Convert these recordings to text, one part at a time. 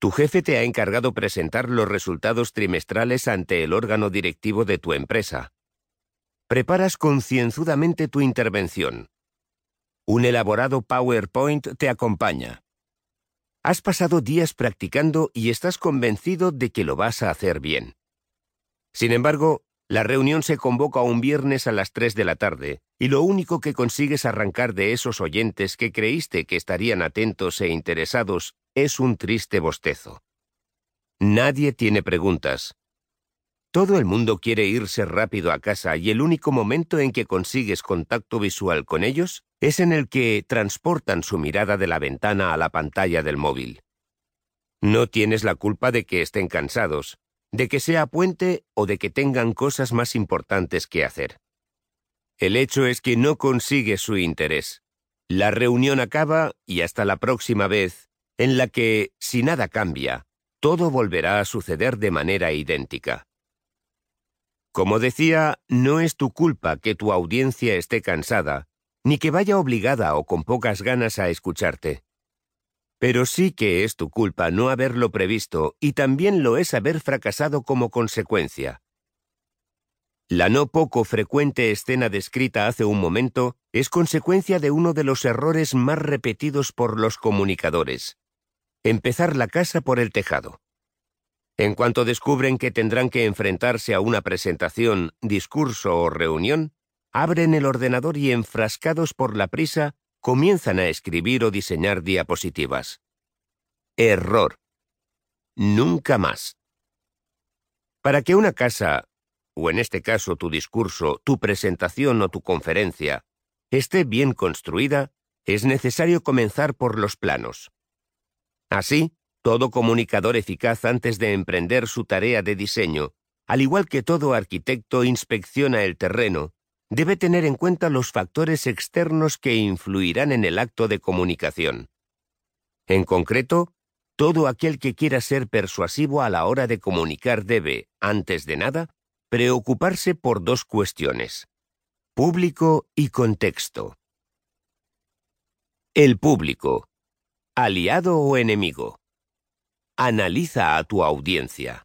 Tu jefe te ha encargado presentar los resultados trimestrales ante el órgano directivo de tu empresa. Preparas concienzudamente tu intervención. Un elaborado PowerPoint te acompaña. Has pasado días practicando y estás convencido de que lo vas a hacer bien. Sin embargo, la reunión se convoca un viernes a las 3 de la tarde y lo único que consigues arrancar de esos oyentes que creíste que estarían atentos e interesados es un triste bostezo. Nadie tiene preguntas. Todo el mundo quiere irse rápido a casa y el único momento en que consigues contacto visual con ellos es en el que transportan su mirada de la ventana a la pantalla del móvil. No tienes la culpa de que estén cansados, de que sea puente o de que tengan cosas más importantes que hacer. El hecho es que no consigues su interés. La reunión acaba y hasta la próxima vez en la que, si nada cambia, todo volverá a suceder de manera idéntica. Como decía, no es tu culpa que tu audiencia esté cansada, ni que vaya obligada o con pocas ganas a escucharte. Pero sí que es tu culpa no haberlo previsto y también lo es haber fracasado como consecuencia. La no poco frecuente escena descrita hace un momento es consecuencia de uno de los errores más repetidos por los comunicadores, empezar la casa por el tejado. En cuanto descubren que tendrán que enfrentarse a una presentación, discurso o reunión, abren el ordenador y enfrascados por la prisa, comienzan a escribir o diseñar diapositivas. Error. Nunca más. Para que una casa, o en este caso tu discurso, tu presentación o tu conferencia, esté bien construida, es necesario comenzar por los planos. Así, todo comunicador eficaz antes de emprender su tarea de diseño, al igual que todo arquitecto inspecciona el terreno, debe tener en cuenta los factores externos que influirán en el acto de comunicación. En concreto, todo aquel que quiera ser persuasivo a la hora de comunicar debe, antes de nada, preocuparse por dos cuestiones, público y contexto. El público, aliado o enemigo. Analiza a tu audiencia.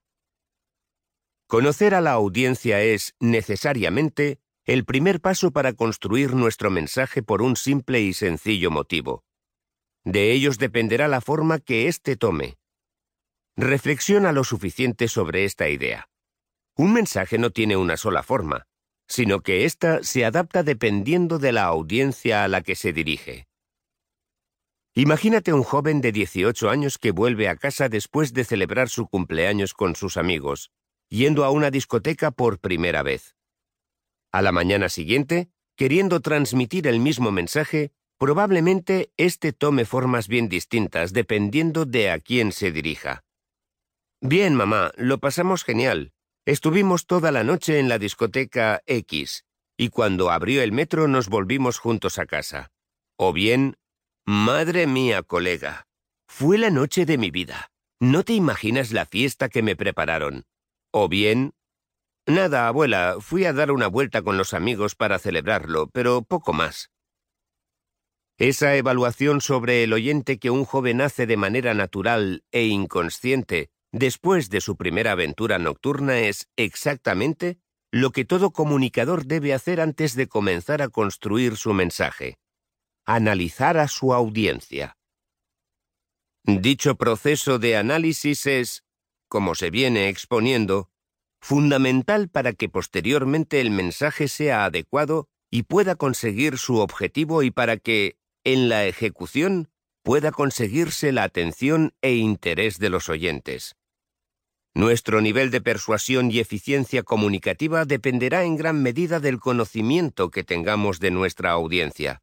Conocer a la audiencia es, necesariamente, el primer paso para construir nuestro mensaje por un simple y sencillo motivo. De ellos dependerá la forma que éste tome. Reflexiona lo suficiente sobre esta idea. Un mensaje no tiene una sola forma, sino que ésta se adapta dependiendo de la audiencia a la que se dirige. Imagínate un joven de 18 años que vuelve a casa después de celebrar su cumpleaños con sus amigos, yendo a una discoteca por primera vez. A la mañana siguiente, queriendo transmitir el mismo mensaje, probablemente éste tome formas bien distintas dependiendo de a quién se dirija. Bien, mamá, lo pasamos genial. Estuvimos toda la noche en la discoteca X, y cuando abrió el metro nos volvimos juntos a casa. O bien, Madre mía, colega. Fue la noche de mi vida. No te imaginas la fiesta que me prepararon. O bien... Nada, abuela, fui a dar una vuelta con los amigos para celebrarlo, pero poco más. Esa evaluación sobre el oyente que un joven hace de manera natural e inconsciente después de su primera aventura nocturna es exactamente lo que todo comunicador debe hacer antes de comenzar a construir su mensaje analizar a su audiencia. Dicho proceso de análisis es, como se viene exponiendo, fundamental para que posteriormente el mensaje sea adecuado y pueda conseguir su objetivo y para que, en la ejecución, pueda conseguirse la atención e interés de los oyentes. Nuestro nivel de persuasión y eficiencia comunicativa dependerá en gran medida del conocimiento que tengamos de nuestra audiencia.